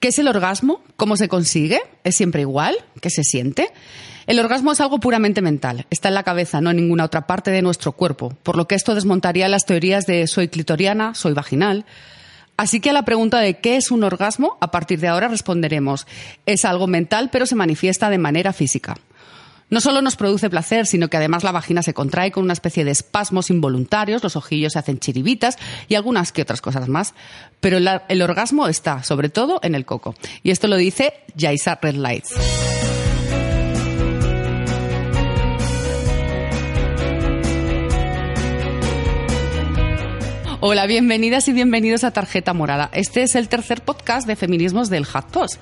¿Qué es el orgasmo? ¿Cómo se consigue? ¿Es siempre igual? ¿Qué se siente? El orgasmo es algo puramente mental, está en la cabeza, no en ninguna otra parte de nuestro cuerpo, por lo que esto desmontaría las teorías de soy clitoriana, soy vaginal. Así que a la pregunta de qué es un orgasmo, a partir de ahora responderemos, es algo mental pero se manifiesta de manera física. No solo nos produce placer, sino que además la vagina se contrae con una especie de espasmos involuntarios, los ojillos se hacen chiribitas y algunas que otras cosas más. Pero el, orgasmo está, sobre todo, en el coco. Y esto lo dice Jaisa Red Lights. Hola, bienvenidas y bienvenidos a Tarjeta Morada. Este es el tercer podcast de feminismos del Hot Post.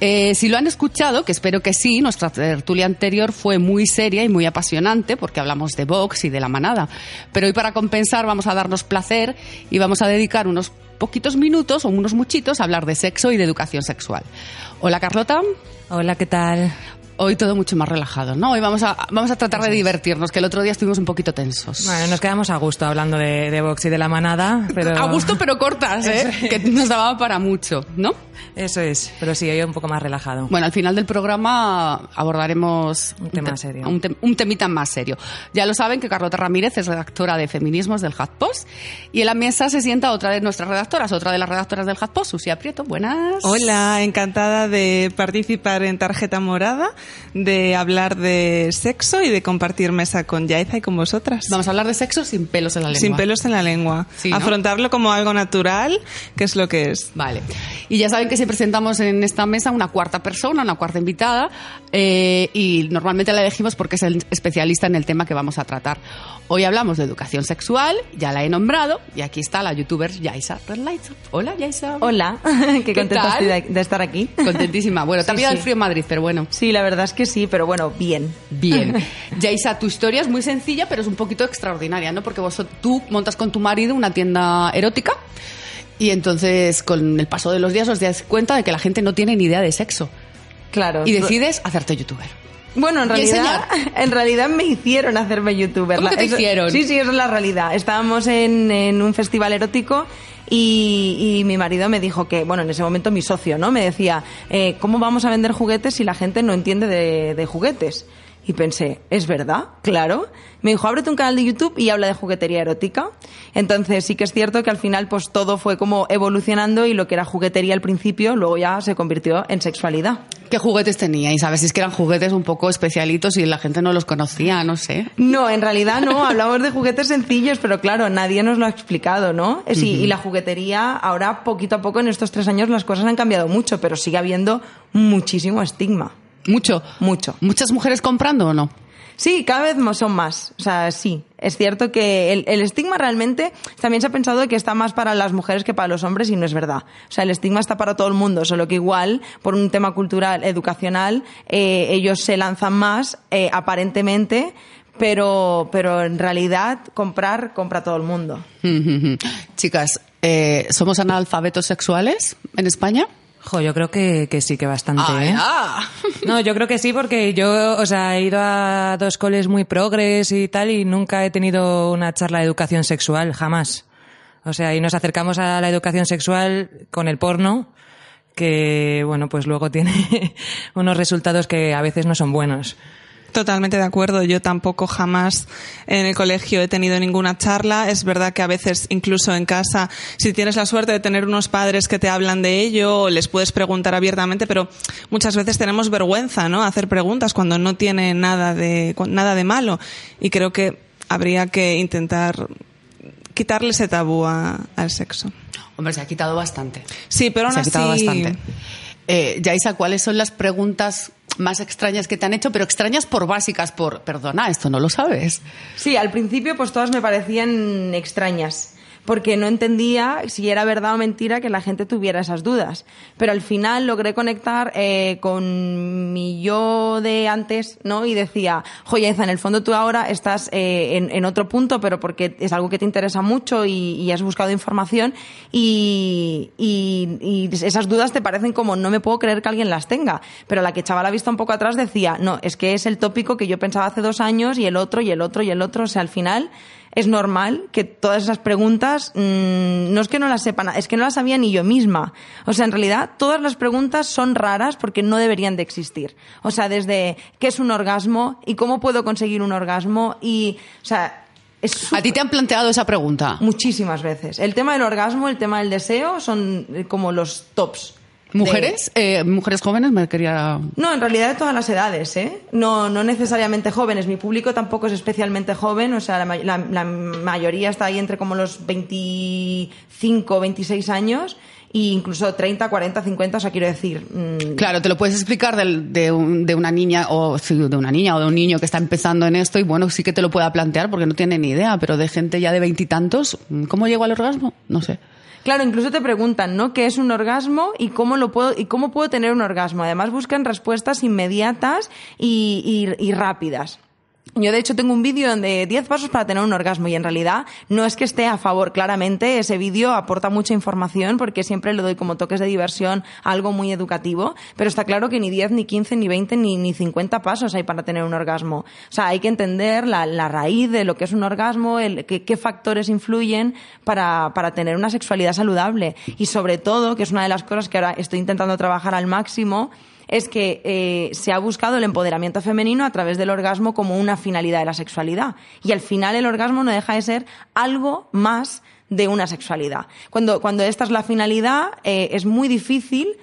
Eh, si lo han escuchado, que espero que sí, nuestra tertulia anterior fue muy seria y muy apasionante porque hablamos de Vox y de la manada. Pero hoy para compensar vamos a darnos placer y vamos a dedicar unos poquitos minutos o unos muchitos a hablar de sexo y de educación sexual. Hola Carlota. Hola, ¿qué tal? Hoy todo mucho más relajado, ¿no? Hoy vamos a, vamos a tratar de divertirnos, que el otro día estuvimos un poquito tensos. Bueno, nos quedamos a gusto hablando de, de Vox y de la manada, pero... A gusto pero cortas, ¿eh? que nos daba para mucho, ¿no? Eso es, pero sí, hoy un poco más relajado. Bueno, al final del programa abordaremos Un tema te- serio. Un, te- un temita más serio. Ya lo saben que Carlota Ramírez es redactora de Feminismos del HuffPost y en la mesa se sienta otra de nuestras redactoras, otra de las redactoras del HuffPost, Susia Prieto. Buenas. Hola, encantada de participar en Tarjeta Morada, de hablar de sexo y de compartir mesa con Yaiza y con vosotras. Vamos a hablar de sexo sin pelos en la lengua. Sin pelos en la lengua. Sí, ¿no? Afrontarlo como algo natural, que es lo que es. Vale. Y ya saben que siempre sentamos en esta mesa una cuarta persona, una cuarta invitada, eh, y normalmente la elegimos porque es el especialista en el tema que vamos a tratar. Hoy hablamos de educación sexual, ya la he nombrado, y aquí está la youtuber Yaisa Red Lights. Hola, Yaisa. Hola, qué ¿Qué contenta estoy de, de estar aquí. Contentísima. Bueno, Sí, el sí. frío en Madrid, pero bueno. Sí, la verdad es que sí, pero bueno, bien. Bien. Yaisa, tu historia es muy sencilla, pero es un poquito extraordinaria, ¿no? Porque vos, tú montas con tu marido una tienda erótica y entonces con el paso de los días os das cuenta de que la gente no tiene ni idea de sexo. Claro. Y decides hacerte youtuber. Bueno, en realidad, en realidad me hicieron hacerme youtuber. ¿Cómo que te Eso- hicieron? Sí, sí, eso es la realidad. Estábamos en, en un festival erótico y, y mi marido me dijo que, bueno, en ese momento mi socio, ¿no? Me decía, eh, ¿cómo vamos a vender juguetes si la gente no entiende de, de juguetes? Y pensé, ¿es verdad? Claro. Me dijo, ábrete un canal de YouTube y habla de juguetería erótica. Entonces sí que es cierto que al final pues todo fue como evolucionando y lo que era juguetería al principio luego ya se convirtió en sexualidad. ¿Qué juguetes teníais? A ver si es que eran juguetes un poco especialitos y la gente no los conocía, no sé. No, en realidad no, hablamos de juguetes sencillos, pero claro, nadie nos lo ha explicado, ¿no? Y la juguetería, ahora poquito a poco en estos tres años las cosas han cambiado mucho, pero sigue habiendo muchísimo estigma. Mucho. Mucho. ¿Muchas mujeres comprando o no? Sí, cada vez más son más. O sea, sí. Es cierto que el, el estigma realmente también se ha pensado que está más para las mujeres que para los hombres y no es verdad. O sea, el estigma está para todo el mundo, solo que igual, por un tema cultural, educacional, eh, ellos se lanzan más, eh, aparentemente, pero, pero en realidad comprar, compra todo el mundo. Chicas, eh, ¿somos analfabetos sexuales en España? Jo, yo creo que, que sí, que bastante, ¿eh? ah. No, yo creo que sí, porque yo, o sea, he ido a dos coles muy progres y tal, y nunca he tenido una charla de educación sexual, jamás. O sea, y nos acercamos a la educación sexual con el porno, que, bueno, pues luego tiene unos resultados que a veces no son buenos. Totalmente de acuerdo. Yo tampoco jamás en el colegio he tenido ninguna charla. Es verdad que a veces, incluso en casa, si tienes la suerte de tener unos padres que te hablan de ello, les puedes preguntar abiertamente, pero muchas veces tenemos vergüenza, ¿no? Hacer preguntas cuando no tiene nada de, nada de malo. Y creo que habría que intentar quitarle ese tabú a- al sexo. Hombre, se ha quitado bastante. Sí, pero aún se ha quitado así- bastante. Eh, Yaisa, ¿cuáles son las preguntas más extrañas que te han hecho? Pero extrañas por básicas, por, perdona, esto no lo sabes. Sí, al principio pues todas me parecían extrañas. Porque no entendía si era verdad o mentira que la gente tuviera esas dudas. Pero al final logré conectar eh, con mi yo de antes, ¿no? Y decía, joyeza, en el fondo tú ahora estás eh, en, en, otro punto, pero porque es algo que te interesa mucho y, y has buscado información y, y, y, esas dudas te parecen como, no me puedo creer que alguien las tenga. Pero la que echaba la vista un poco atrás decía, no, es que es el tópico que yo pensaba hace dos años y el otro y el otro y el otro. O sea, al final es normal que todas esas preguntas mmm, no es que no las sepan, es que no las sabía ni yo misma. O sea, en realidad todas las preguntas son raras porque no deberían de existir. O sea, desde qué es un orgasmo y cómo puedo conseguir un orgasmo y, o sea, es ¿A ti te han planteado esa pregunta? Muchísimas veces. El tema del orgasmo, el tema del deseo son como los tops. ¿Mujeres? De... Eh, ¿Mujeres jóvenes? Me quería... No, en realidad de todas las edades, ¿eh? No, no necesariamente jóvenes. Mi público tampoco es especialmente joven, o sea, la, la, la mayoría está ahí entre como los 25, 26 años e incluso 30, 40, 50, o sea, quiero decir... Mmm... Claro, te lo puedes explicar de, de, un, de, una niña o de una niña o de un niño que está empezando en esto y bueno, sí que te lo pueda plantear porque no tiene ni idea, pero de gente ya de veintitantos, ¿cómo llego al orgasmo? No sé. Claro, incluso te preguntan, ¿no? ¿Qué es un orgasmo y cómo lo puedo y cómo puedo tener un orgasmo? Además buscan respuestas inmediatas y, y, y rápidas. Yo, de hecho, tengo un vídeo donde 10 pasos para tener un orgasmo y en realidad no es que esté a favor. Claramente, ese vídeo aporta mucha información porque siempre le doy como toques de diversión algo muy educativo, pero está claro que ni 10, ni 15, ni 20, ni, ni 50 pasos hay para tener un orgasmo. O sea, hay que entender la, la raíz de lo que es un orgasmo, el, qué factores influyen para, para tener una sexualidad saludable. Y sobre todo, que es una de las cosas que ahora estoy intentando trabajar al máximo, es que eh, se ha buscado el empoderamiento femenino a través del orgasmo como una finalidad de la sexualidad. Y al final el orgasmo no deja de ser algo más de una sexualidad. Cuando, cuando esta es la finalidad, eh, es muy difícil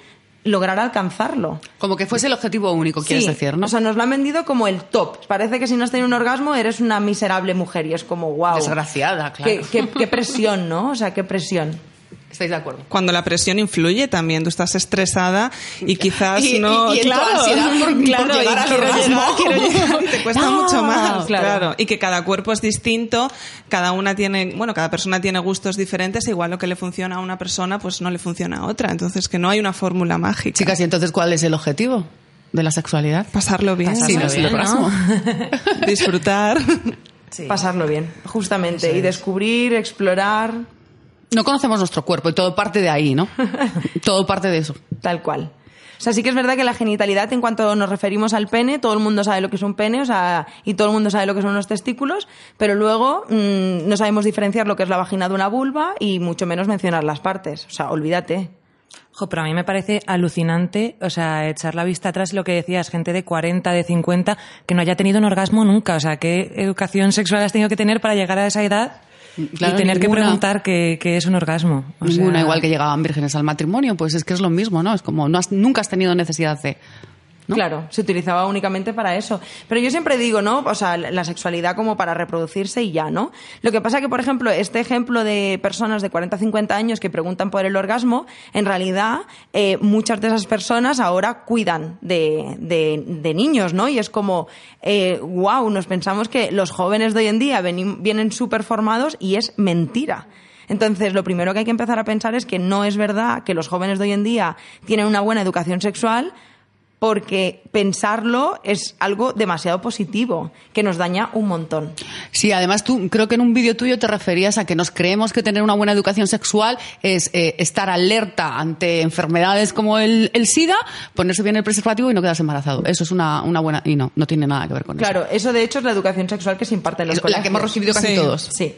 lograr alcanzarlo. Como que fuese el objetivo único, quieres sí, decir, ¿no? O sea, nos lo han vendido como el top. Parece que si no has tenido un orgasmo eres una miserable mujer y es como, wow. Desgraciada, claro. Qué, qué, qué presión, ¿no? O sea, qué presión. ¿Estáis de acuerdo? Cuando la presión influye también, tú estás estresada y quizás y, no... Y, y claro, por, claro, por llegar y quiero llegar, quiero llegar, y te cuesta no, mucho más, claro. claro. Y que cada cuerpo es distinto, cada una tiene, bueno, cada persona tiene gustos diferentes, igual lo que le funciona a una persona, pues no le funciona a otra. Entonces, que no hay una fórmula mágica. Chicas, ¿y entonces cuál es el objetivo? de la sexualidad. Pasarlo bien. Pasarlo sí, bien, ¿no? Disfrutar. Sí. Pasarlo bien, justamente. Y descubrir, explorar. No conocemos nuestro cuerpo y todo parte de ahí, ¿no? todo parte de eso. Tal cual. O sea, sí que es verdad que la genitalidad, en cuanto nos referimos al pene, todo el mundo sabe lo que es un pene, o sea, y todo el mundo sabe lo que son los testículos, pero luego mmm, no sabemos diferenciar lo que es la vagina de una vulva y mucho menos mencionar las partes. O sea, olvídate. Jo, pero a mí me parece alucinante, o sea, echar la vista atrás lo que decías, gente de 40, de 50, que no haya tenido un orgasmo nunca. O sea, ¿qué educación sexual has tenido que tener para llegar a esa edad? Claro, y tener ninguna. que preguntar qué, qué, es un orgasmo. O ninguna, sea... igual que llegaban vírgenes al matrimonio, pues es que es lo mismo, ¿no? Es como, no has, nunca has tenido necesidad de... Claro, se utilizaba únicamente para eso. Pero yo siempre digo, ¿no? O sea, la sexualidad como para reproducirse y ya, ¿no? Lo que pasa que, por ejemplo, este ejemplo de personas de 40 50 años que preguntan por el orgasmo, en realidad, eh, muchas de esas personas ahora cuidan de, niños, ¿no? Y es como, eh, wow, nos pensamos que los jóvenes de hoy en día vienen súper formados y es mentira. Entonces, lo primero que hay que empezar a pensar es que no es verdad que los jóvenes de hoy en día tienen una buena educación sexual, porque pensarlo es algo demasiado positivo, que nos daña un montón. Sí, además tú creo que en un vídeo tuyo te referías a que nos creemos que tener una buena educación sexual es eh, estar alerta ante enfermedades como el, el, SIDA, ponerse bien el preservativo y no quedarse embarazado. Eso es una, una buena... y no, no tiene nada que ver con claro, eso. Claro, eso de hecho es la educación sexual que se imparte en los colegios. La que hemos recibido casi sí. todos. Sí.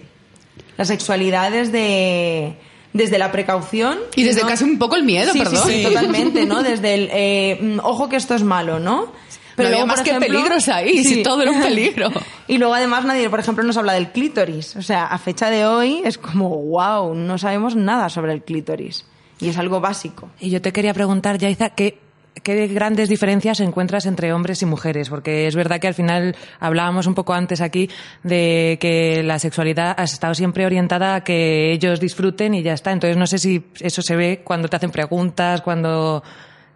La sexualidad es de desde la precaución y desde ¿no? casi un poco el miedo, sí, perdón. Sí, sí, totalmente, ¿no? Desde el eh, ojo que esto es malo, ¿no? Pero no luego, más ejemplo, que peligros ahí, sí. si todo era un peligro. y luego además nadie, por ejemplo, nos habla del clítoris. O sea, a fecha de hoy es como, wow, no sabemos nada sobre el clítoris. Y es algo básico. Y yo te quería preguntar, Yaiza, ¿qué, ¿Qué grandes diferencias encuentras entre hombres y mujeres? Porque es verdad que al final hablábamos un poco antes aquí de que la sexualidad ha estado siempre orientada a que ellos disfruten y ya está. Entonces no sé si eso se ve cuando te hacen preguntas, cuando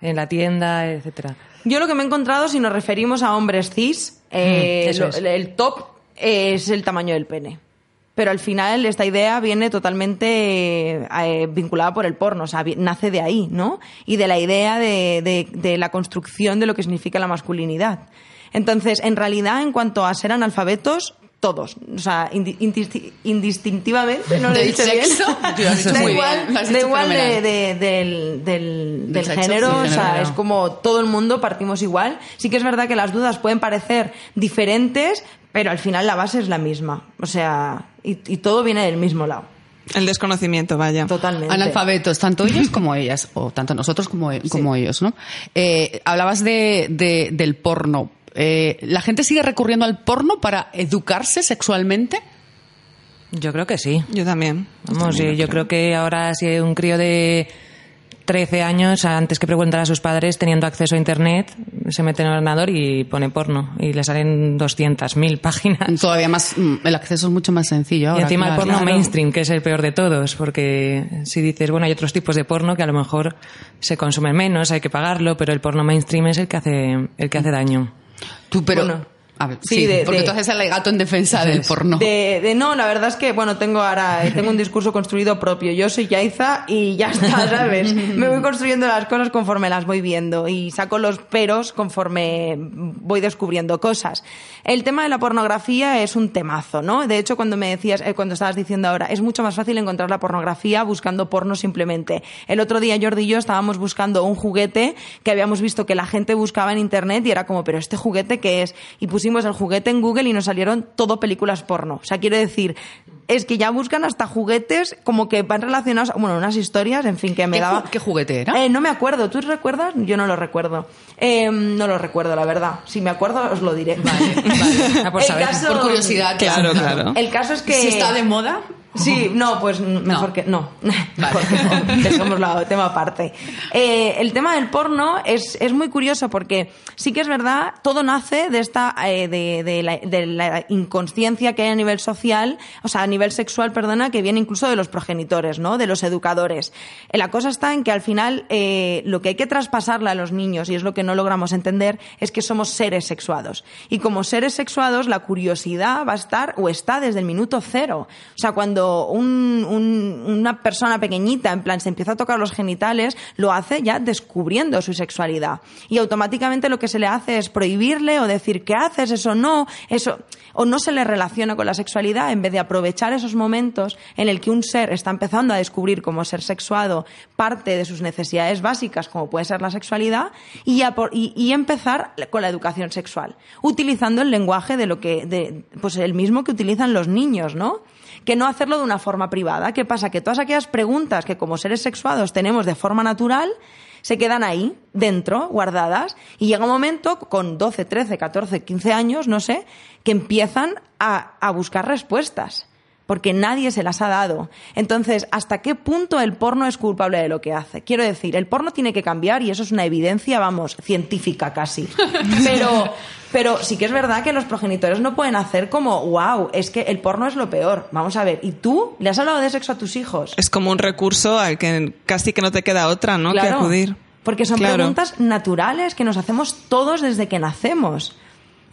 en la tienda, etcétera. Yo lo que me he encontrado, si nos referimos a hombres cis, eh, mm, lo, el top es el tamaño del pene. Pero al final esta idea viene totalmente eh, vinculada por el porno, o sea, nace de ahí, ¿no? Y de la idea de, de- de la construcción de lo que significa la masculinidad. Entonces, en realidad, en cuanto a ser analfabetos, todos, o sea, indi- indisti- indistintivamente, no lo he dicho sexo, da igual, bien, da igual de- del, del, del sexo, género, o sea, género. es como todo el mundo partimos igual. Sí que es verdad que las dudas pueden parecer diferentes, pero al final la base es la misma. O sea, y, y todo viene del mismo lado. El desconocimiento, vaya. Totalmente. Analfabetos, tanto ellos como ellas, o tanto nosotros como, como ellos, ¿no? Eh, hablabas de, de- del porno. Eh, ¿La gente sigue recurriendo al porno para educarse sexualmente? Yo creo que sí. Yo también. Vamos, sí, yo creo que ahora si un crío de 13 años, antes que preguntar a sus padres, teniendo acceso a Internet, se mete en el ordenador y pone porno. Y le salen 200.000 páginas. Todavía más, mm, el acceso es mucho más sencillo ahora. y encima claro. el porno Claro. mainstream, que es el peor de todos, porque si dices, bueno, hay otros tipos de porno que a lo mejor se consumen menos, hay que pagarlo, pero el porno mainstream es el que hace, el que hace daño. Tú, pero... Bueno. A ver, Sí, sí, de- porque de- tú haces el alegato en defensa del porno. De, de- no, la verdad es que, bueno, tengo ahora, tengo un discurso construido propio. Yo soy Yaiza y ya está, ¿sabes? Me voy construyendo las cosas conforme las voy viendo y saco los peros conforme voy descubriendo cosas. El tema de la pornografía es un temazo, ¿no? De hecho, cuando me decías, eh, cuando estabas diciendo ahora, es mucho más fácil encontrar la pornografía buscando porno simplemente. El otro día Jordi y yo estábamos buscando un juguete que habíamos visto que la gente buscaba en internet y era como, pero este juguete qué es? Y pusimos el juguete en Google y nos salieron todo películas porno. O sea, quiero decir, es que ya buscan hasta juguetes como que van relacionados, bueno, unas historias, en fin, que me ¿Qué, daba... ju- qué juguete era? Eh, no me acuerdo. ¿Tú recuerdas? Yo no lo recuerdo. Eh, no lo recuerdo, la verdad. Si me acuerdo, os lo diré. Vale, Ah, por el saber, caso, Por curiosidad. Claro, claro. El caso es que... Si está de moda... Sí, no, pues mejor No. que no. Mejor que no. Dejémoslo tema aparte. Eh, el tema del porno es, es muy curioso porque sí que es verdad, todo nace de esta eh, de, de la, de la inconsciencia que hay a nivel social, o sea, a nivel sexual, perdona, que viene incluso de los progenitores, ¿no? De los educadores. Eh, La cosa está en que al final eh, lo que hay que traspasarle a los niños, y es lo que no logramos entender, es que somos seres sexuados. Y como seres sexuados, la curiosidad va a estar o está desde el minuto cero. O sea, cuando un- un- una persona pequeñita, en plan, se empieza a tocar los genitales, lo hace ya descubriendo su sexualidad. Y automáticamente lo que se le hace es prohibirle o decir, ¿qué haces? Eso no, eso. O no se le relaciona con la sexualidad en vez de aprovechar esos momentos en el que un ser está empezando a descubrir como ser sexuado parte de sus necesidades básicas, como puede ser la sexualidad, y- y empezar con la educación sexual, utilizando el lenguaje de lo que, de, pues el mismo que utilizan los niños, ¿no? Que no hacerlo de una forma privada. ¿Qué pasa? Que todas aquellas preguntas que como seres sexuados tenemos de forma natural se quedan ahí, dentro, guardadas, y llega un momento, con 12, 13, 14, 15 años, no sé, que empiezan a, a buscar respuestas, porque nadie se las ha dado. Entonces, ¿hasta qué punto el porno es culpable de lo que hace? Quiero decir, el porno tiene que cambiar y eso es una evidencia, vamos, científica casi. Pero, pero sí que es verdad que los progenitores no pueden hacer como, wow, es que el porno es lo peor. Vamos a ver, ¿y tú le has hablado de sexo a tus hijos? Es como un recurso al que casi que no te queda otra, ¿no? Que Claro, acudir. Porque son Claro. preguntas naturales que nos hacemos todos desde que nacemos.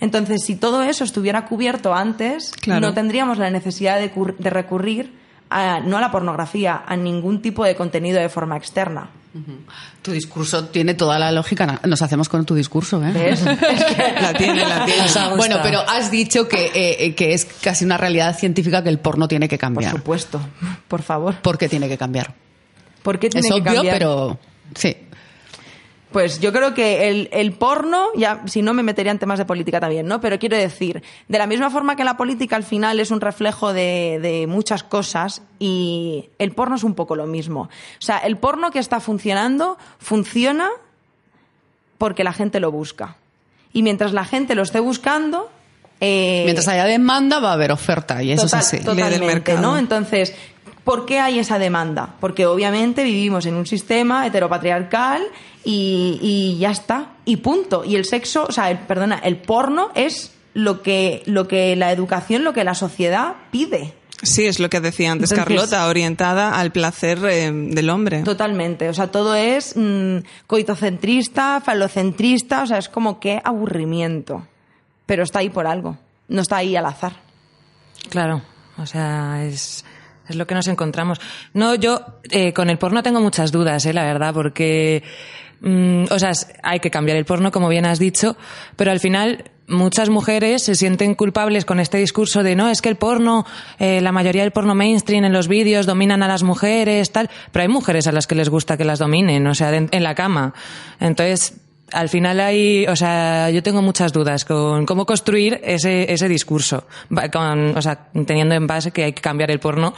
Entonces, si todo eso estuviera cubierto antes, Claro. no tendríamos la necesidad de, cur- de recurrir a, no a la pornografía, a ningún tipo de contenido de forma externa. Tu discurso tiene toda la lógica. Nos hacemos con tu discurso, ¿eh? ¿Ves? Es que- La tiene, la tiene. Bueno, pero has dicho que, eh, eh, que es casi una realidad científica que el porno tiene que Por cambiar. supuesto, por favor. ¿Por qué tiene que cambiar? ¿Por qué tiene es que obvio, cambiar? pero sí. Pues yo creo que el, el porno, ya si no me metería en temas de política también, ¿no? Pero quiero decir, de la misma forma que la política al final es un reflejo de, de muchas cosas y el porno es un poco lo mismo. O sea, el porno que está funcionando funciona porque la gente lo busca. Y mientras la gente lo esté buscando... eh, Mientras haya demanda va a haber oferta y eso Total- es así. Totalmente, mercado. ¿no? Entonces, ¿por qué hay esa demanda? Porque obviamente vivimos en un sistema heteropatriarcal y, y ya está. Y punto. Y el sexo, o sea, el- perdona, el porno es lo que, lo que la educación, lo que la sociedad pide. Sí, es lo que decía antes Entonces- Carlota, orientada al placer eh, del hombre. Totalmente. O sea, todo es mm, coitocentrista, falocentrista, o sea, es como que aburrimiento. Pero está ahí por algo. No está ahí al azar. Claro. O sea, es, es lo que nos encontramos. No, yo eh, con el porno tengo muchas dudas, eh, la verdad, porque, mm, o sea, hay que cambiar el porno, como bien has dicho, pero al final muchas mujeres se sienten culpables con este discurso de no, es que el porno, eh, la mayoría del porno mainstream en los vídeos dominan a las mujeres, tal, pero hay mujeres a las que les gusta que las dominen, o sea, en la cama. Entonces, al final hay, o sea, yo tengo muchas dudas con cómo construir ese, ese discurso, con, o sea, teniendo en base que hay que cambiar el porno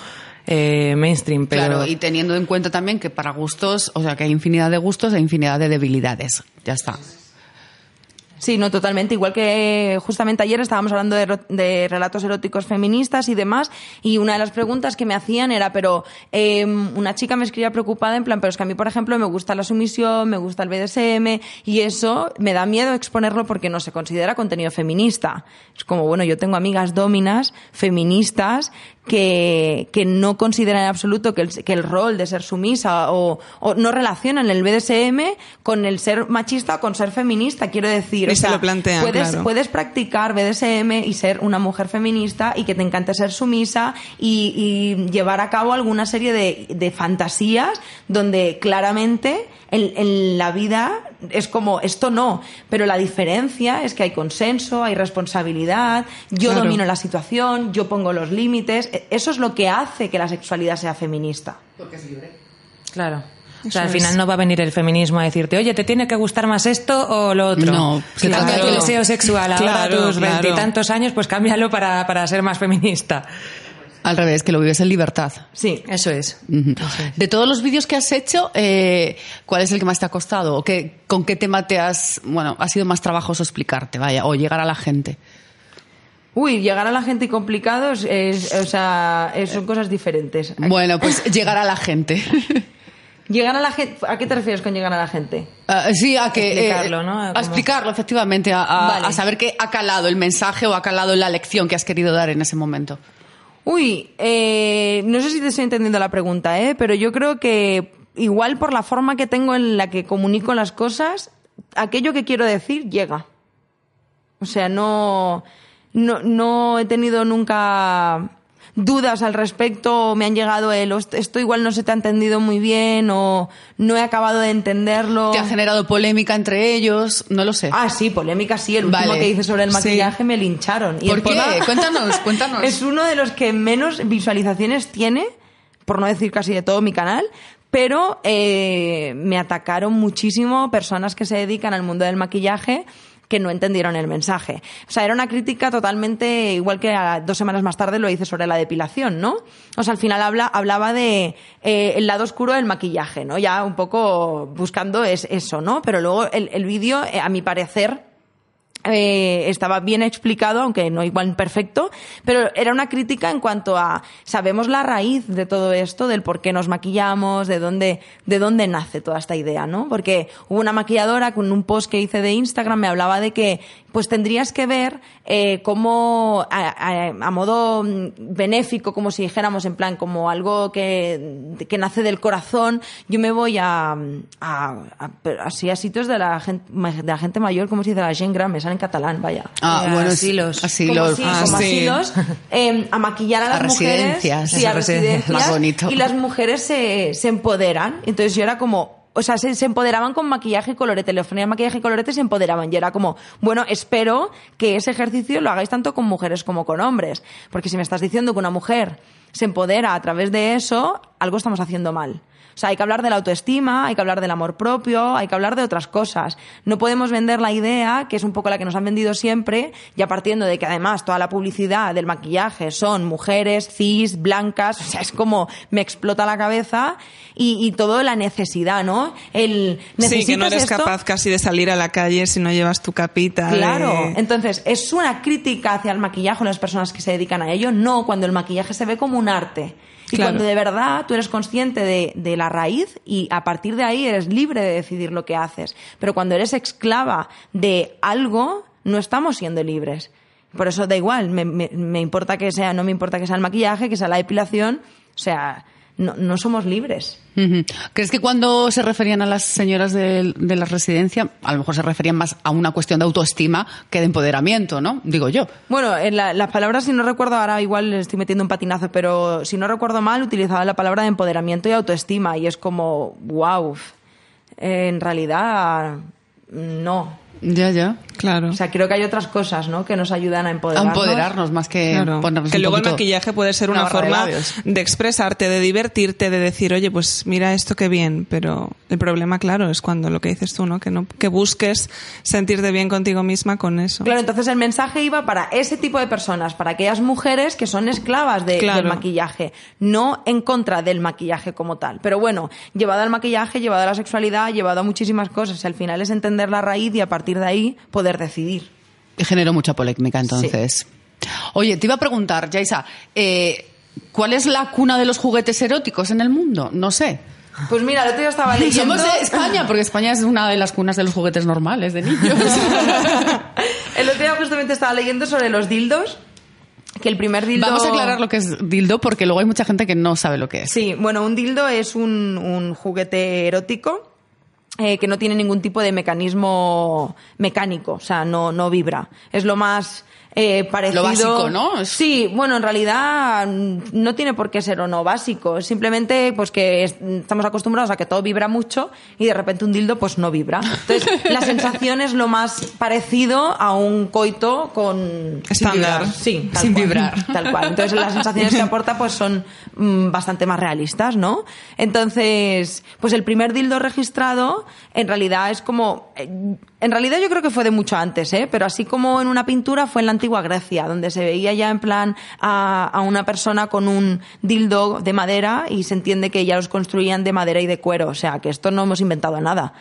eh, mainstream, pero Claro, y teniendo en cuenta también que para gustos, o sea, que hay infinidad de gustos e infinidad de debilidades. Ya está. Sí, no, totalmente. Igual que eh, justamente ayer estábamos hablando de, de relatos eróticos feministas y demás, y una de las preguntas que me hacían era, pero eh, una chica me escribía preocupada en plan, pero es que a mí, por ejemplo, me gusta la sumisión, me gusta el BDSM, y eso me da miedo exponerlo porque no se considera contenido feminista. Es como, bueno, yo tengo amigas dominas, feministas, que, que no consideran en absoluto que el, que el rol de ser sumisa o, o no relacionan el BDSM con el ser machista o con ser feminista, quiero decir. Ni o se sea, lo plantean, puedes, claro. puedes practicar BDSM y ser una mujer feminista y que te encante ser sumisa y, y llevar a cabo alguna serie de, de fantasías donde claramente en, en la vida es como esto no, pero la diferencia es que hay consenso, hay responsabilidad, yo Claro. domino la situación, yo pongo los límites, E- eso es lo que hace que la sexualidad sea feminista. claro. O sea, al final es. no va a venir el feminismo a decirte, oye, ¿te tiene que gustar más esto o lo otro? No, si claro. tu deseo sexual ahora a Claro, tus claro. veintitantos años, pues cámbialo para, para ser más feminista. Al revés, que lo vives en libertad. Sí. Eso es. De todos los vídeos que has hecho, eh, ¿cuál es el que más te ha costado? ¿O qué, con qué tema te has, bueno, ha sido más trabajoso explicarte, vaya, o llegar a la gente? Uy, llegar a la gente complicado es, es- o sea, es- son cosas diferentes. Bueno, pues llegar a la gente. Llegar a la gente, ¿a qué te refieres con llegar a la gente? Ah, sí, a que Explicarlo, eh, ¿no? A explicarlo, efectivamente, a, a- Vale. a saber que ha calado el mensaje o ha calado la lección que has querido dar en ese momento. Uy, eh, no sé si te estoy entendiendo la pregunta, ¿eh? pero yo creo que igual por la forma que tengo en la que comunico las cosas, aquello que quiero decir llega. O sea, no, no, no he tenido nunca dudas al respecto, o me han llegado el "Host- esto igual no se te ha entendido muy bien o no he acabado de entenderlo. ¿Te ha generado polémica entre ellos? No lo sé. Ah, sí, polémica sí. El último Vale. que hice sobre el Sí. maquillaje me lincharon. Y ¿Por qué? Cuéntanos, cuéntanos. Es uno de los que menos visualizaciones tiene, por no decir casi de todo mi canal, pero eh, me atacaron muchísimo personas que se dedican al mundo del maquillaje que no entendieron el mensaje. O sea, era una crítica totalmente igual que a- dos semanas más tarde lo hice sobre la depilación, ¿no? O sea, al final habla, hablaba de eh, el lado oscuro del maquillaje, ¿no? Ya un poco buscando es, eso, ¿no? Pero luego el, el vídeo, eh, a mi parecer, eh, estaba bien explicado, aunque no igual perfecto, pero era una crítica en cuanto a sabemos la raíz de todo esto, del por qué nos maquillamos, de dónde, de dónde nace toda esta idea, ¿no? Porque hubo una maquilladora con un post que hice de Instagram me hablaba de que pues tendrías que ver eh, cómo a, modo benéfico, como si dijéramos en plan como algo que, que nace del corazón, yo me voy a, a, sitios de la gente de la gente mayor, como si dice la gent gran, me sale en catalán, vaya. Ah, Eh, bueno, asilos. sí, asilos. Como, sí, Ah, como sí. asilos, eh, a maquillar a las A mujeres. residencias. Sí, a residencias. Más bonito. Y las mujeres se, se empoderan. Entonces yo era como, o sea, se, se empoderaban con maquillaje y colorete. Le maquillaje y colorete y se empoderaban. Y era como, bueno, espero que ese ejercicio lo hagáis tanto con mujeres como con hombres. Porque si me estás diciendo que una mujer se empodera a través de eso, algo estamos haciendo mal. O sea, hay que hablar de la autoestima, hay que hablar del amor propio, hay que hablar de otras cosas. No podemos vender la idea, que es un poco la que nos han vendido siempre, ya partiendo de que además toda la publicidad del maquillaje son mujeres, cis, blancas, o sea, es como me explota la cabeza y, y todo la necesidad, ¿no? El, Sí, que no ¿necesitas eres esto? capaz casi de salir a la calle si no llevas tu capita. de- Claro, entonces es una crítica hacia el maquillaje las personas que se dedican a ello, no cuando el maquillaje se ve como un arte. Y Claro. cuando de verdad tú eres consciente de, de la raíz y a partir de ahí eres libre de decidir lo que haces. Pero cuando eres esclava de algo, no estamos siendo libres. Por eso da igual, me, me- me importa que sea, no me importa que sea el maquillaje, que sea la depilación, o sea, no, no somos libres. ¿Crees que cuando se referían a las señoras de, de la residencia, a lo mejor se referían más a una cuestión de autoestima que de empoderamiento, ¿no? Digo yo. Bueno, en la- las palabras, si no recuerdo, ahora igual le estoy metiendo un patinazo, pero si no recuerdo mal, utilizaba la palabra de empoderamiento y autoestima, y es como, wow, en realidad, no. Ya, ya. Claro. O sea, creo que hay otras cosas, ¿no? Que nos ayudan a A empoderarnos. empoderarnos más que Claro. ponernos Que un luego el maquillaje puede ser una una, barra de forma de expresarte, de divertirte, de decir, oye, pues mira esto qué bien, pero el problema, claro, es cuando lo que dices tú, ¿no? Que no que busques sentirte bien contigo misma con eso. Claro, entonces el mensaje iba para ese tipo de personas, para aquellas mujeres que son esclavas de- Claro. del maquillaje, no en contra del maquillaje como tal. Pero bueno, llevado al maquillaje, llevado a la sexualidad, llevado a muchísimas cosas. Al final es entender la raíz y a partir de ahí poder decidir. Generó mucha polémica entonces. Oye, te iba a preguntar, Yaisa, eh, ¿cuál es la cuna de los juguetes eróticos en el mundo? No sé. Pues mira, el otro día estaba leyendo... Somos de España, porque España es una de las cunas de los juguetes normales de niños. el otro día justamente estaba leyendo sobre los dildos, que el primer dildo... Vamos a aclarar lo que es dildo, porque luego hay mucha gente que no sabe lo que es. Sí, bueno, un dildo es un, un juguete erótico eh, que no tiene ningún tipo de mecanismo mecánico, o sea, no, no vibra. Es lo más eh, parecido. Lo básico, ¿no? Sí, bueno, en realidad mm, no tiene por qué ser o no básico. Simplemente, pues que es- estamos acostumbrados a que todo vibra mucho y de repente un dildo, pues no vibra. Entonces, la sensación es lo más parecido a un coito con Estándar. Sí, tal Sin cual, vibrar. Tal cual. Entonces las sensaciones que aporta pues son mm, bastante más realistas, ¿no? Entonces, pues el primer dildo registrado en realidad es como... eh, En realidad yo creo que fue de mucho antes, ¿eh? Pero así como en una pintura fue en la antigua Grecia, donde se veía ya en plan a, a una persona con un dildo de madera y se entiende que ya los construían de madera y de cuero. O sea, que esto no hemos inventado nada.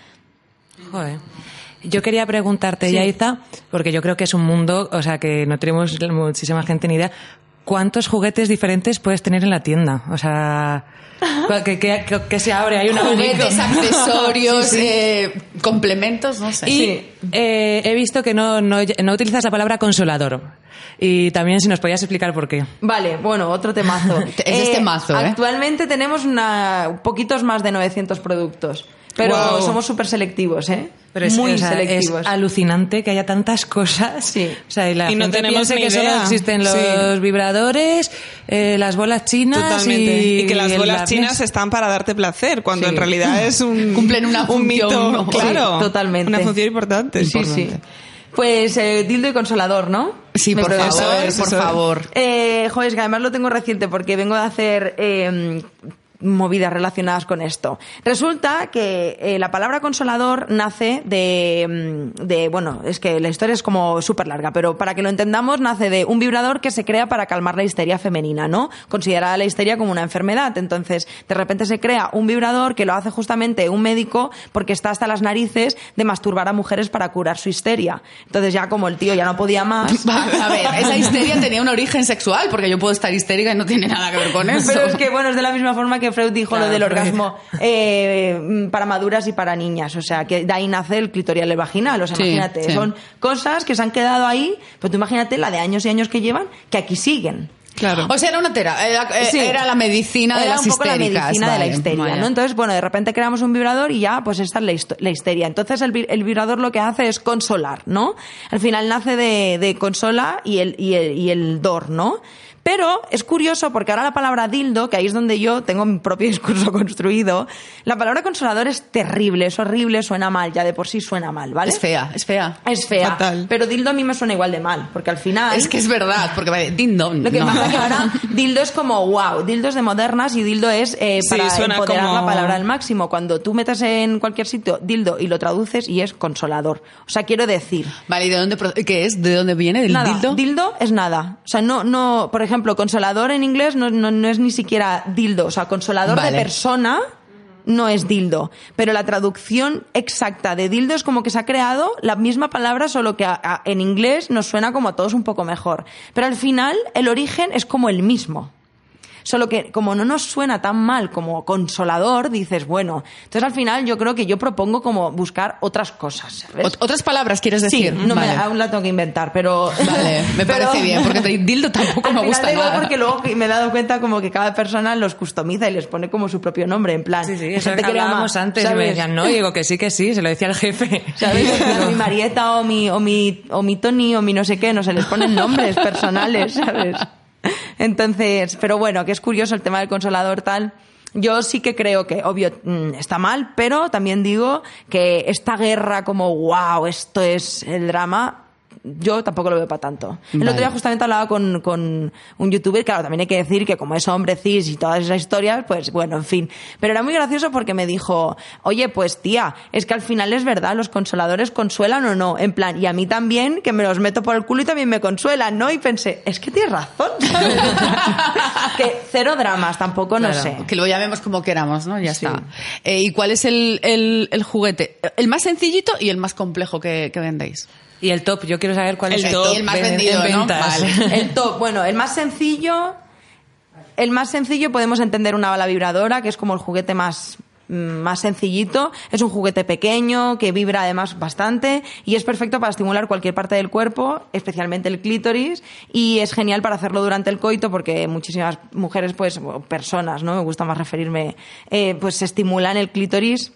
Joder. Yo quería preguntarte, Yaiza, porque yo creo que es un mundo, o sea, que no tenemos muchísima gente ni idea. ¿Cuántos juguetes diferentes puedes tener en la tienda? O sea, que, que, se abre, hay una Juguetes, accesorios, eh, complementos, no sé. Y eh, he visto que no, no, no utilizas la palabra consolador. Y también si nos podías explicar por qué. Vale, bueno, otro temazo. Es este mazo, ¿eh? Actualmente tenemos una, poquitos más de 900 productos, pero somos súper selectivos, ¿eh? Pero es, Muy o sea, selectivos. es alucinante que haya tantas cosas. Sí. O sea, y la Y no tenemos ni que solo idea. existen los Sí. vibradores, eh, las bolas chinas Totalmente. y, Y, que las bolas chinas están para darte placer, cuando Sí. en realidad es un. Cumplen una un función, mito, claro. Sí, totalmente. Una función importante. Sí, sí. Pues eh, dildo y consolador, ¿no? Sí, por favor, por favor. Eh, joder, es que además lo tengo reciente porque vengo de hacer eh, movidas relacionadas con esto. Resulta que eh, la palabra consolador nace de, mm, de, bueno, es que la historia es como súper larga, pero para que lo entendamos, nace de un vibrador que se crea para calmar la histeria femenina, ¿no? Considerada la histeria como una enfermedad. Entonces, de repente se crea un vibrador que lo hace justamente un médico porque está hasta las narices de masturbar a mujeres para curar su histeria. Entonces, ya como el tío ya no podía más. A ver, esa histeria tenía un origen sexual, porque yo puedo estar histérica y no tiene nada que ver con eso. Pero es que, bueno, es de la misma forma que Freud dijo Claro, lo del orgasmo eh, para maduras y para niñas. O sea, que de ahí nace el clitorial y vaginal. O sea, Sí, imagínate, sí. son cosas que se han quedado ahí, pero tú imagínate la de años y años que llevan, que aquí siguen. Claro. O sea, era una tera, era, eh, Sí. era la medicina de Era las un poco la histéricas. medicina de la vale, histeria, vaya. ¿no? Entonces, bueno, de repente creamos un vibrador y ya, pues esta es la, la histeria. Entonces, el, el vibrador lo que hace es consolar, ¿no? Al final nace de, de consola y el, y, el, y el dor, ¿no? Pero es curioso porque ahora la palabra dildo, que ahí es donde yo tengo mi propio discurso construido, la palabra consolador es terrible, es horrible, suena mal, ya de por sí suena mal, ¿vale? Es fea, es fea. Es fea. Fatal. Pero dildo a mí me suena igual de mal, porque al final... Es que es verdad, porque vale, ding dong. Lo que no. pasa que ahora dildo es como wow, dildo es de modernas y dildo es eh, Sí, para suena empoderar como- la palabra al máximo. Cuando tú metes en cualquier sitio dildo y lo traduces y es consolador. O sea, quiero decir, Vale, ¿y de dónde, qué es? ¿De dónde viene? ¿Del nada, dildo? es nada. O sea, no, no, por ejemplo, consolador en inglés no, no, no es ni siquiera dildo. O sea, consolador Vale. de persona no es dildo. Pero la traducción exacta de dildo es como que se ha creado la misma palabra, solo que a- a- en inglés nos suena como a todos un poco mejor. Pero al final, el origen es como el mismo. Solo que como no nos suena tan mal como consolador, dices, bueno, entonces al final yo creo que yo propongo como buscar otras cosas. ¿sabes? Ot- Otras palabras quieres Sí, decir. no me, Vale. aún la tengo que inventar, pero... Vale, me pero- parece bien, porque dildo tampoco Al me gusta nada. porque luego me he dado cuenta como que cada persona los customiza y les pone como su propio nombre, en plan... Sí, sí, eso gente que hablábamos antes y me ¿sabes? decían no, y digo que sí, que sí, se lo decía el jefe. ¿Sabes? mi Marieta o mi, o, mi, o mi Tony o mi no sé qué, no se les ponen nombres personales, ¿sabes? Entonces, pero bueno, que es curioso el tema del consolador tal. Yo sí que creo que, obvio, mm, está mal, pero también digo que esta guerra como, wow, esto es el drama, yo tampoco lo veo para tanto. El Vale. otro día justamente hablaba con, con un youtuber, claro, también hay que decir que como es hombre cis y todas esas historias, pues bueno, en fin. Pero era muy gracioso porque me dijo, oye, pues tía, es que al final es verdad, los consoladores consuelan o no. En plan, y a mí también, que me los meto por el culo y también me consuelan, ¿no? Y pensé, es que tienes razón, que cero dramas, tampoco, no sé. Que lo llamemos como queramos, ¿no? Ya Sí. está. Eh, ¿Y cuál es el, el- el juguete? El más sencillito y el más complejo que, que vendéis. Y el top, yo quiero saber cuál El es top, top el más vendido, en ¿no? Vale. El top, bueno, el más sencillo, el más sencillo podemos entender una bala vibradora, que es como el juguete más mm, más sencillito, es un juguete pequeño que vibra además bastante y es perfecto para estimular cualquier parte del cuerpo, especialmente el clítoris y es genial para hacerlo durante el coito porque muchísimas mujeres pues personas, ¿no? Me gusta más referirme eh, pues se estimulan el clítoris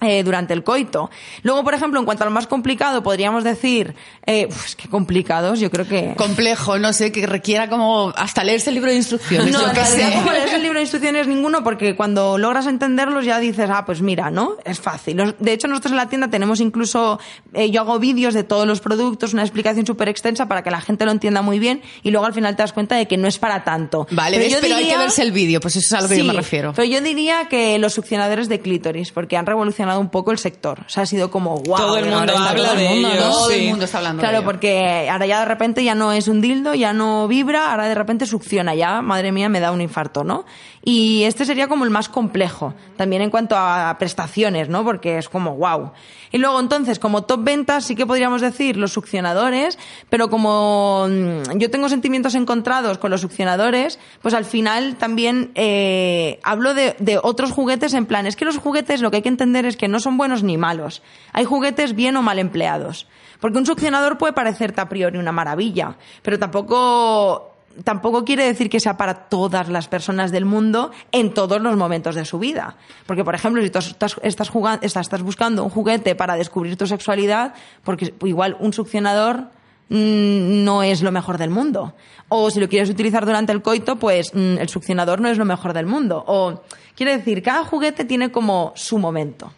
eh, durante el coito. Luego, por ejemplo, en cuanto a lo más complicado, podríamos decir, eh, uf, es que complicados, yo creo que... Complejo, no sé, que requiera como hasta leerse el libro de instrucciones. No, yo qué realidad sé. como lees el libro de instrucciones ninguno, porque cuando logras entenderlos ya dices, ah, pues mira, ¿no? Es fácil. De hecho, nosotros en la tienda tenemos incluso, eh, yo hago vídeos de todos los productos, una explicación súper extensa para que la gente lo entienda muy bien y luego al final te das cuenta de que no es para tanto. Vale, ¿ves? yo pero hay que verse el vídeo, pues eso es a lo que yo Sí, me refiero. Pero yo diría que los succionadores de clítoris, porque han revolucionado un poco el sector. O sea, ha sido como wow. Todo el mundo está habla todo el de mundo, ellos, ¿no? Todo sí. el mundo está hablando Claro, de ello. porque ahora ya de repente ya no es un dildo, ya no vibra, ahora de repente succiona, ya, madre mía, me da un infarto, ¿no? Y este sería como el más complejo, también en cuanto a prestaciones, ¿no? Porque es como wow. Y luego entonces, como top ventas, sí que podríamos decir los succionadores, pero como mm, yo tengo sentimientos encontrados con los succionadores, pues al final también eh, hablo de, de otros juguetes en plan, es que los juguetes lo que hay que entender es que no son buenos ni malos. Hay juguetes bien o mal empleados. Porque un succionador puede parecerte a priori una maravilla, pero tampoco tampoco quiere decir que sea para todas las personas del mundo en todos los momentos de su vida. Porque, por ejemplo, si tú estás, estás, jugando, estás, estás buscando un juguete para descubrir tu sexualidad, porque igual un succionador mm, no es lo mejor del mundo. O si lo quieres utilizar durante el coito, pues mm, el succionador no es lo mejor del mundo. O quiere decir, cada juguete tiene como su momento.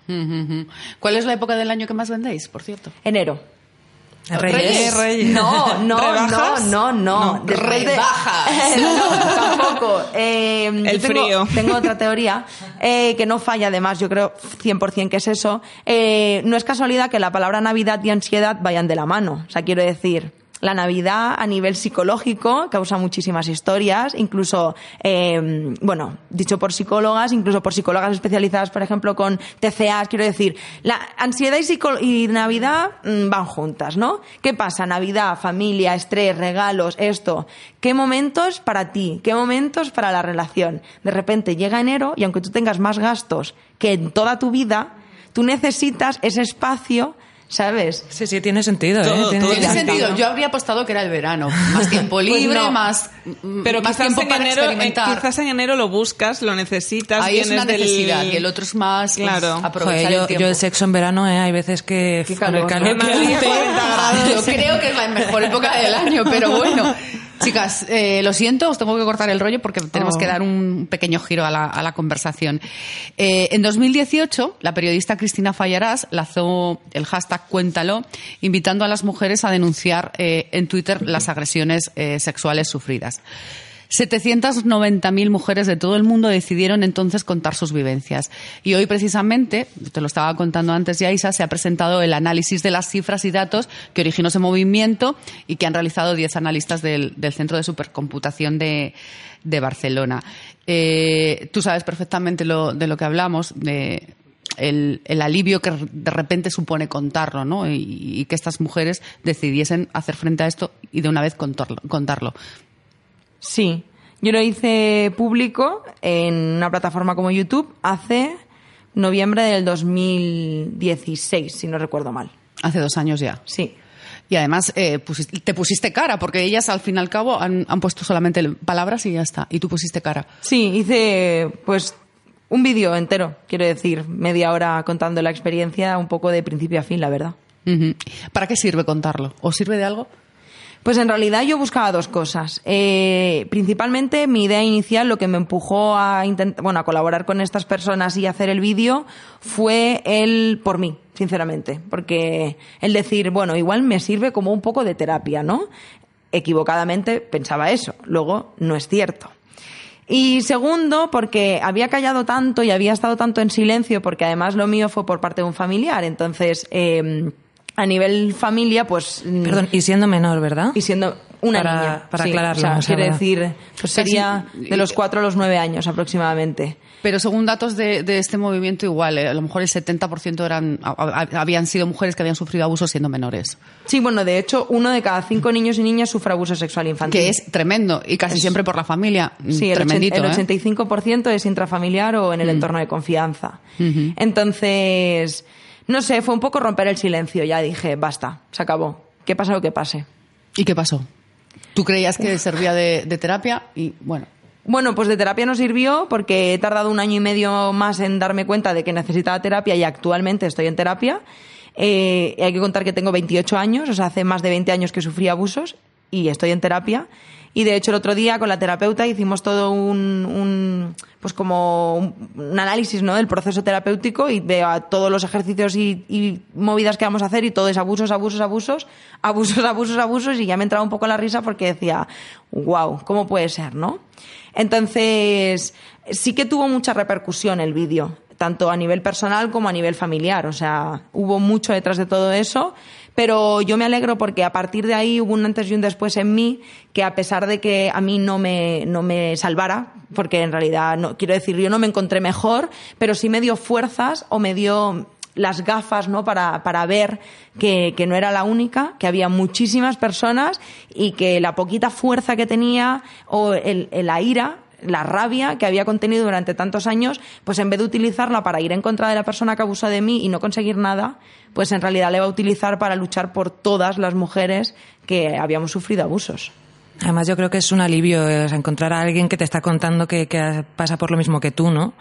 ¿Cuál es la época del año que más vendéis, por cierto? Enero. Reyes. Reyes. No, no, ¿Rebajas? no, no, no. No, Después de- rebajas. no, tampoco. Eh, El tengo, frío. Tengo otra teoría eh, que no falla, además, yo creo 100% que es eso. Eh, no es casualidad que la palabra Navidad y ansiedad vayan de la mano. O sea, quiero decir, la Navidad a nivel psicológico causa muchísimas historias, incluso, eh, bueno, dicho por psicólogas, incluso por psicólogas especializadas, por ejemplo, con TCAs, quiero decir, la ansiedad y, y Navidad mm, van juntas, ¿no? ¿Qué pasa? Navidad, familia, estrés, regalos, esto. ¿Qué momentos para ti? ¿Qué momentos para la relación? De repente llega enero y aunque tú tengas más gastos que en toda tu vida, tú necesitas ese espacio, ¿sabes? Sí, sí, tiene sentido. Todo, ¿eh? Tiene todo sentido. yo habría apostado que era el verano. Más tiempo libre, no. más, Pero más tiempo en, para enero, eh, experimentar. quizás en enero lo buscas, lo necesitas. Ahí es una del- necesidad y el otro es más pues, Claro. aprovechar Joder, yo, el tiempo. yo el sexo en verano, ¿eh? hay veces que con el calor, calor ¿no? que Más de hace- 40 grados. Yo creo que es la mejor época del año, pero bueno. Chicas, eh, lo siento, os tengo que cortar el rollo porque tenemos Oh. que dar un pequeño giro a la, a la conversación. Eh, en 2018, la periodista Cristina Fallarás lanzó el hashtag Cuéntalo, invitando a las mujeres a denunciar eh, en Twitter las agresiones eh, sexuales sufridas. 790.000 mujeres de todo el mundo decidieron entonces contar sus vivencias. Y hoy precisamente, te lo estaba contando antes ya Isa, se ha presentado el análisis de las cifras y datos que originó ese movimiento y que han realizado 10 analistas del, del Centro de Supercomputación de, de Barcelona. Eh, tú sabes perfectamente lo, de lo que hablamos, de el, alivio que de repente supone contarlo, ¿no? Y, y que estas mujeres decidiesen hacer frente a esto y de una vez contarlo. contarlo. Sí. Yo lo hice público en una plataforma como YouTube hace noviembre del 2016, si no recuerdo mal. Hace dos años ya. Sí. Y además eh, pusiste- te pusiste cara, porque ellas al fin y al cabo han, han puesto solamente palabras y ya está. Y tú pusiste cara. Sí, hice pues un vídeo entero, quiero decir, media hora contando la experiencia, un poco de principio a fin, la verdad. ¿Para qué sirve contarlo? ¿O sirve de algo? Pues en realidad yo buscaba dos cosas. Eh, principalmente mi idea inicial, lo que me empujó a bueno, a colaborar con estas personas y hacer el vídeo, fue el por mí, sinceramente. Porque el decir, bueno, igual me sirve como un poco de terapia, ¿no? Equivocadamente pensaba eso. Luego no es cierto. Y segundo, porque había callado tanto y había estado tanto en silencio, porque además lo mío fue por parte de un familiar. Entonces, eh, a nivel familia, pues. mm, Perdón, y siendo menor, ¿verdad? y siendo una Para- niña. para sí, aclararlo, O sea, o sea, quiere decir, pues sería de los cuatro a los nueve años aproximadamente. Pero según datos de, de este movimiento, igual, eh, a lo mejor el 70% eran, a- a- habían sido mujeres que habían sufrido abusos siendo menores. Sí, bueno, de hecho, uno de cada cinco niños y niñas sufre abuso sexual infantil. Que es tremendo. Y casi siempre por la familia. Mm, Sí, el, Tremendito, el ¿eh? 85% es intrafamiliar o en el entorno de confianza. Entonces, no sé, fue un poco romper el silencio. Ya dije, basta, se acabó. Que pasa lo que pase. ¿Y qué pasó? Tú creías que servía de, de terapia y, bueno, Bueno, pues de terapia no sirvió porque he tardado un año y medio más en darme cuenta de que necesitaba terapia y actualmente estoy en terapia. Eh, hay que contar que tengo 28 años, o sea, hace más de 20 años que sufrí abusos y estoy en terapia. Y de hecho el otro día con la terapeuta hicimos todo un, pues como un, análisis ¿no? del proceso terapéutico y de a todos los ejercicios y, y movidas que vamos a hacer y todo es abusos, abusos, abusos, abusos, abusos, abusos y ya me entraba un poco la risa porque decía, wow, ¿cómo puede ser, no? Entonces, sí que tuvo mucha repercusión el vídeo, tanto a nivel personal como a nivel familiar. O sea, hubo mucho detrás de todo eso, pero yo me alegro porque a partir de ahí hubo un antes y un después en mí que a pesar de que a mí no me, no me salvara, porque en realidad, no, quiero decir, yo no me encontré mejor, pero sí me dio fuerzas o me dio las gafas, ¿no? Para, para ver que, que no era la única, que había muchísimas personas y que la poquita fuerza que tenía o el, el- la ira, la rabia que había contenido durante tantos años, pues en vez de utilizarla para ir en contra de la persona que abusó de mí y no conseguir nada, pues en realidad le va a utilizar para luchar por todas las mujeres que habíamos sufrido abusos. Además, yo creo que es un alivio eh, encontrar a alguien que te está contando que, que pasa por lo mismo que tú, ¿no?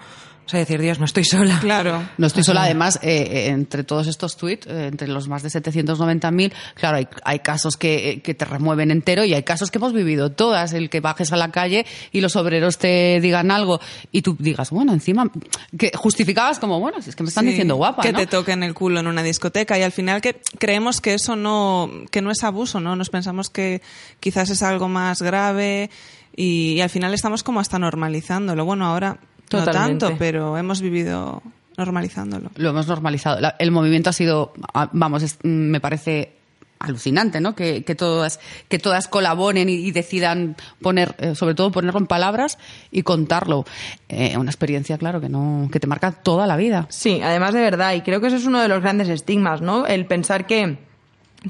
O sea, decir, Dios, no estoy sola. Claro. No estoy sola, además, eh, eh, entre todos estos tweets, eh, entre los más de 790.000, claro, hay, hay casos que, eh, que te remueven entero y hay casos que hemos vivido todas, el que bajes a la calle y los obreros te digan algo y tú digas, bueno, encima, que justificabas como, bueno, si es que me están Sí, diciendo guapa, que ¿no? te toquen el culo en una discoteca y al final que creemos que eso no que no es abuso no nos pensamos que quizás es algo más grave y, y al final estamos como hasta normalizándolo bueno ahora Totalmente. no tanto pero hemos vivido normalizándolo Lo hemos normalizado. La- el movimiento ha sido, ah, vamos, es- mm, me parece alucinante, ¿no? Que, que todas, que todas colaboren y, y decidan poner, eh, sobre todo ponerlo en palabras y contarlo. Eh, una experiencia, claro, que no, que te marca toda la vida. Sí, además de verdad, y creo que eso es uno de los grandes estigmas, ¿no? El pensar que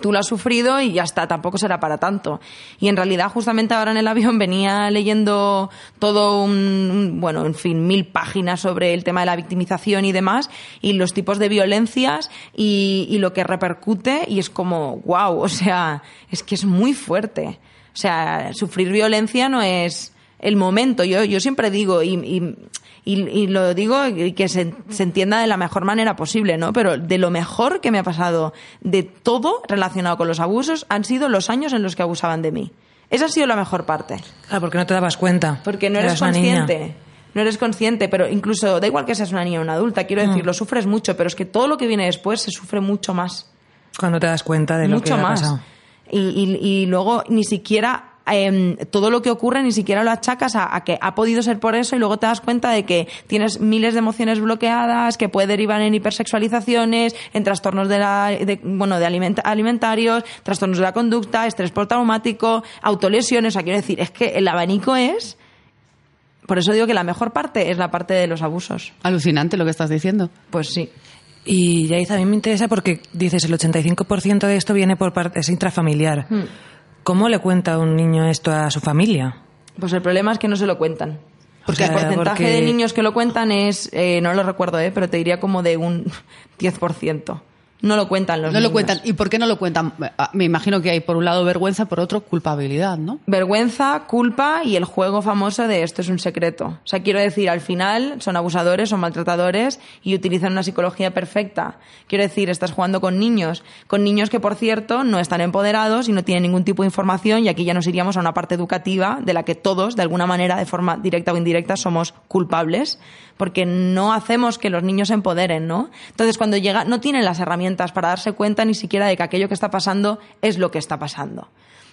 tú lo has sufrido y ya está, tampoco será para tanto. Y en realidad, justamente ahora en el avión venía leyendo todo un, bueno, en fin, mil páginas sobre el tema de la victimización y demás, y los tipos de violencias y, lo que repercute, y es como, wow, o sea, es que es muy fuerte. O sea, sufrir violencia no es el momento. Yo, yo siempre digo, y, y, y lo digo y que se, se entienda de la mejor manera posible, ¿no? Pero de lo mejor que me ha pasado de todo relacionado con los abusos han sido los años en los que abusaban de mí. Esa ha sido la mejor parte. Claro, porque no te dabas cuenta. Porque no eres niña. consciente. No eres consciente, pero incluso da igual que seas una niña o una adulta, quiero decir, lo sufres mucho, pero es que todo lo que viene después se sufre mucho más Cuando te das cuenta de lo mucho que ha más. pasado. Y, y- y luego ni siquiera em, todo lo que ocurre ni siquiera lo achacas a, a que ha podido ser por eso y luego te das cuenta de que tienes miles de emociones bloqueadas que puede derivar en hipersexualizaciones, en trastornos de la, de, bueno, de alimenta- alimentarios, trastornos de la conducta, estrés postraumático, autolesiones. O sea, quiero decir, es que el abanico es. Por eso digo que la mejor parte es la parte de los abusos. Alucinante lo que estás diciendo. Pues sí. Y Yaiza, a mí me interesa porque dices el 85% de esto viene por parte, es intrafamiliar. Hmm. ¿Cómo le cuenta un niño esto a su familia? Pues el problema es que no se lo cuentan. Porque O sea, el porcentaje porque- de niños que lo cuentan es, eh, no lo recuerdo, eh, pero te diría como de un 10%. No lo cuentan los No lo niños. cuentan. ¿Y por qué no lo cuentan? Ah, Me imagino que hay por un lado vergüenza, por otro culpabilidad, ¿no? Vergüenza, culpa y el juego famoso de esto es un secreto. O sea, quiero decir, al final son abusadores, son maltratadores y utilizan una psicología perfecta. Quiero decir, estás jugando con niños, con niños que, por cierto, no están empoderados y no tienen ningún tipo de información y aquí ya nos iríamos a una parte educativa de la que todos, de alguna manera, de forma directa o indirecta, somos culpables porque no hacemos que los niños se empoderen, ¿no? Entonces, cuando llega, no tienen las herramientas para darse cuenta ni siquiera de que aquello que está pasando es lo que está pasando.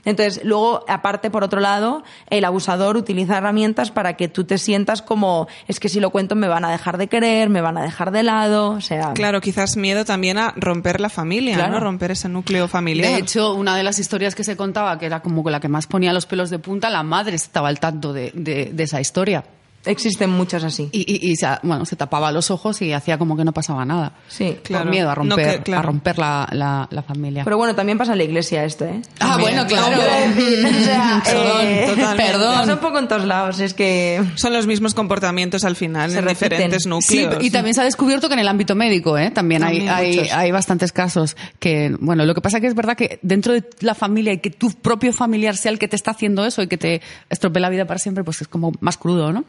Entonces, luego, aparte, por otro lado, el abusador utiliza herramientas para que tú te sientas como, es que si lo cuento me van a dejar de querer, me van a dejar de lado, o sea... Claro, quizás miedo también a romper la familia, Claro. ¿no? Romper ese núcleo familiar. De hecho, una de las historias que se contaba, que era como la que más ponía los pelos de punta, la madre estaba al tanto de, de- de esa historia. Existen muchas así. Y, y- y se, bueno, se tapaba los ojos y hacía como que no pasaba nada. Sí. Claro. Por miedo a No, romper, que- claro. a romper la, la- la familia. Pero bueno, también pasa en la iglesia esto, ¿eh? ah, bueno, claro. O sea, Perdón, eh, totalmente. Pasa un poco en todos lados, es que... Son los mismos comportamientos al final Se en repiten. diferentes Sí, núcleos. y también se ha descubierto que en el ámbito médico, ¿eh? también, También hay, hay, hay bastantes casos que, bueno, lo que pasa que es verdad que dentro de la familia y que tu propio familiar sea el que te está haciendo eso y que te estropee la vida para siempre, pues es como más crudo, ¿no?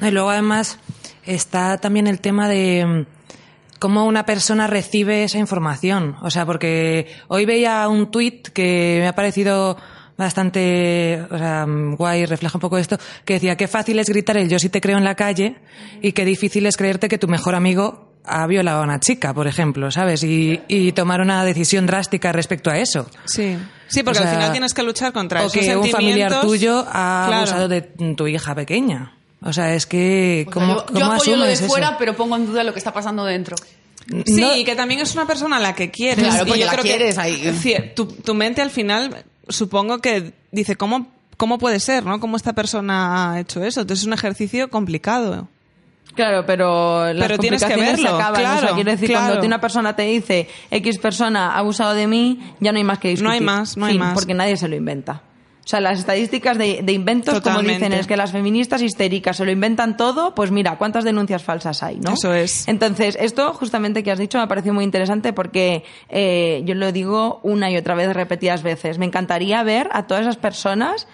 Y luego además está también el tema de mm, cómo una persona recibe esa información. O sea, porque hoy veía un tuit que me ha parecido bastante o sea, mm, guay, refleja un poco esto, que decía qué fácil es gritar el yo sí te creo en la calle y qué difícil es creerte que tu mejor amigo ha violado a una chica, por ejemplo, ¿sabes? Y, y tomar una decisión drástica respecto a eso. Sí, sí porque O al final tienes que luchar contra o esos que un familiar tuyo ha Claro. abusado de tu hija pequeña. O sea, es que ¿cómo, yo, cómo yo apoyo lo de eso? fuera, pero pongo en duda lo que está pasando dentro. Sí, No- y que también es una persona a la que quieres. Claro, y porque yo la creo que- quieres ahí. Cie- Tu, tu mente al final, supongo que dice, ¿cómo, ¿cómo puede ser, no? ¿Cómo esta persona ha hecho eso? Entonces es un ejercicio complicado. Claro, pero las Pero tienes que complicaciones verlo, se acaban. claro, o sea, quiero decir, claro. cuando una persona te dice X persona ha abusado de mí, ya no hay más que discutir. No hay más, no hay Fin, más. Porque nadie se lo inventa. O sea, las estadísticas de, de inventos, como dicen, es que las feministas histéricas se lo inventan todo, pues mira, cuántas denuncias falsas hay, ¿no? Eso es. Entonces, esto justamente que has dicho me ha parecido muy interesante porque eh, yo lo digo una y otra vez, repetidas veces. Me encantaría ver a todas esas personas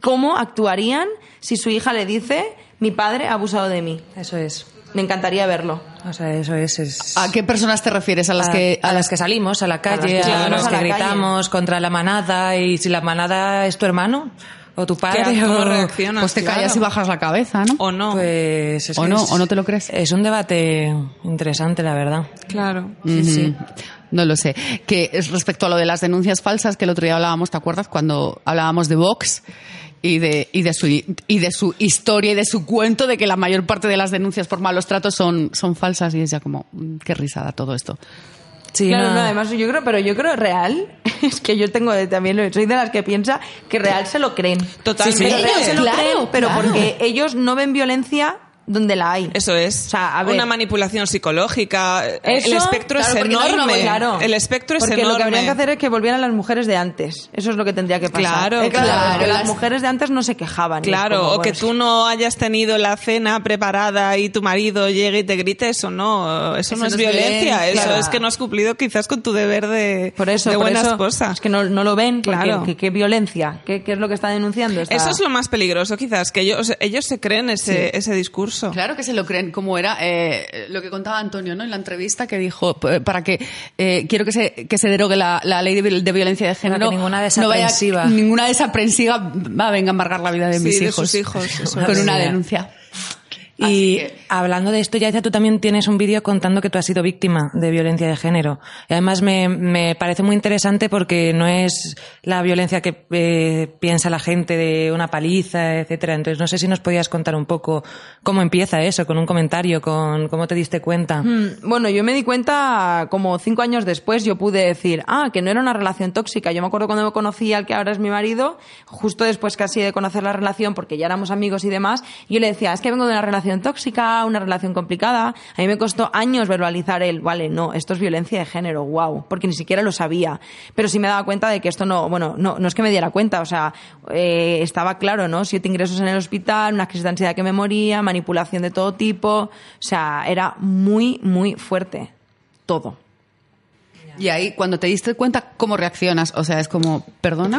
cómo actuarían si su hija le dice, mi padre ha abusado de mí. Eso es. Me encantaría verlo. O sea, eso es. es- ¿A qué personas te refieres? ¿A las a, que.? a las que salimos a la calle, las que a, las a que la gritamos contra la manada y si la manada es tu hermano o tu padre ¿Qué- ¿Cómo o, reaccionas? Pues te Claro. callas y bajas la cabeza, ¿no? O no. pues es ¿O que no? es- ¿O no te lo crees? Es un debate interesante, la verdad. Claro. Sí, sí. No lo sé. Que es respecto a lo de las denuncias falsas, que el otro día hablábamos, ¿te acuerdas? Cuando hablábamos de Vox y de, y de, su, y de su historia y de su cuento de que la mayor parte de las denuncias por malos tratos son, son falsas y es ya como, mm, qué risada todo esto. Sí, claro, no. no, además yo creo, pero yo creo real, es que yo tengo también, soy de las que piensa que real se lo creen. Totalmente. Pero real se lo Claro, creen, pero claro. porque ellos no ven violencia donde la hay. Eso es. O sea, a ver. Una manipulación psicológica. el espectro claro, es no enorme. claro. El espectro es porque enorme. lo que habrían que hacer es que volvieran las mujeres de antes. Eso es lo que tendría que pasar. Claro, claro. porque las mujeres de antes no se quejaban. Claro, como, o que pues, tú no hayas tenido la cena preparada y tu marido llegue y te grite, eso no, eso, no es violencia, eso claro. es que no has cumplido quizás con tu deber de, Por eso, de por buena eso, esposa. Es que no, no lo ven, Claro. que- qué violencia, ¿Qué, es lo que está denunciando? esta- Eso es lo más peligroso quizás, que ellos, ellos se creen ese, ese discurso. Claro que se lo creen, como era eh, lo que contaba Antonio ¿no? en la entrevista, que dijo, p- para que eh, quiero que se, que se derogue la, la ley de, vi- de violencia de género. que ninguna no vaya- desaprensiva. ninguna desaprensiva va a venga a embargar la vida de Sí, mis de hijos. sus hijos, eso con una denuncia. Y que- hablando de esto, Yaisa, tú también tienes un vídeo contando que tú has sido víctima de violencia de género. Y además me, me parece muy interesante porque no es la violencia que eh, piensa la gente de una paliza, etcétera. Entonces no sé si nos podías contar un poco cómo empieza eso, con un comentario, con cómo te diste cuenta. Mm, Bueno, yo me di cuenta como cinco años después, yo pude decir, ah, que no era una relación tóxica. Yo me acuerdo cuando me conocí al que ahora es mi marido, justo después casi de conocer la relación, porque ya éramos amigos y demás, yo le decía, es que vengo de una relación tóxica, una relación complicada. A mí me costó años verbalizar el, vale, no, esto es violencia de género, wow, porque ni siquiera lo sabía. Pero sí me daba cuenta de que esto no, bueno, no, no es que me diera cuenta, o sea, eh, estaba claro, ¿no? Siete ingresos en el hospital, una crisis de ansiedad que me moría, manipulación de todo tipo, o sea, era muy, muy fuerte. Todo. Y ahí, cuando te diste cuenta, ¿cómo reaccionas? O sea, es como, ¿perdona?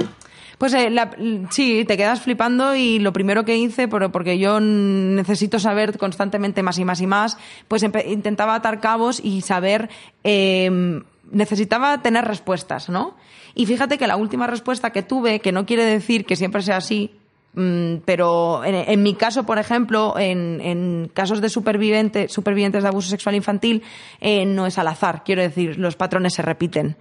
Pues eh, la- sí, te quedas flipando y lo primero que hice, por- porque yo necesito saber constantemente más y más y más, pues intentaba atar cabos y saber, eh, necesitaba tener respuestas, ¿no? Y fíjate que la última respuesta que tuve, que no quiere decir que siempre sea así, mm, pero en, mi caso, por ejemplo, en, casos de superviviente, supervivientes de abuso sexual infantil, eh, no es al azar. Quiero decir, los patrones se repiten.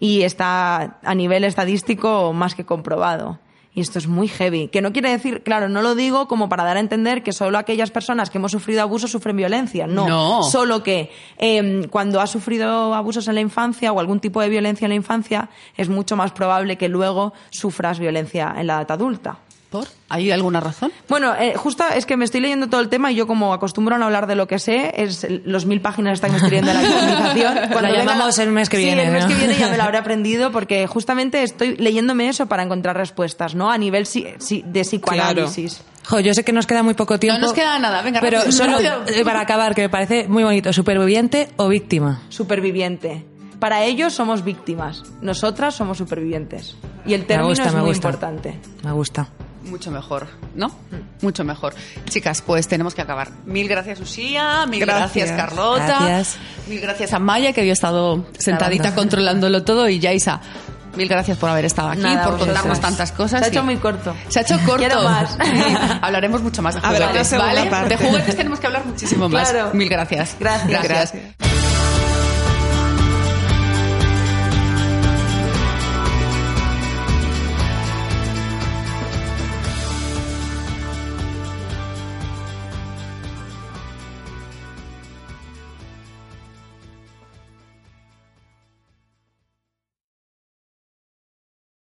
Y está a nivel estadístico más que comprobado. Y esto es muy heavy. Que no quiere decir, claro, no lo digo como para dar a entender que solo aquellas personas que hemos sufrido abuso sufren violencia. No. No. Solo que eh, cuando has sufrido abusos en la infancia o algún tipo de violencia en la infancia, es mucho más probable que luego sufras violencia en la edad adulta. ¿Por? ¿Hay alguna razón? Bueno, eh, justo es que me estoy leyendo todo el tema y yo como acostumbro a no hablar de lo que sé, es los mil páginas estas que estoy leyendo de la. La llamamos el mes que Sí, viene, el mes ¿no? que viene ya me lo habré aprendido porque justamente estoy leyéndome eso para encontrar respuestas, ¿no? A nivel si- si- de psicoanálisis. Jo, yo sé que nos queda muy poco tiempo. nos queda nada, venga, Pero rápido, solo rápido. eh, para acabar, que me parece muy bonito, superviviente o víctima. Superviviente. Para ellos somos víctimas, nosotras somos supervivientes. Y el Me término gusta, es me muy gusta. importante. Me gusta. Mucho mejor, ¿no? Mucho mejor. Chicas, pues tenemos que acabar. Mil gracias, Usía. Mil gracias, Gracias. Carlota. Gracias. Mil gracias a Maya, que había estado sentadita controlándolo todo. Y Yaisa, mil gracias por haber estado aquí, Nada, por contarnos tantas cosas. Se ha hecho muy corto. Se ha hecho corto. Quiero más. Sí, hablaremos mucho más de juguetes, ¿vale? parte. De juguetes tenemos que hablar muchísimo más. Claro. Mil gracias. Gracias. gracias.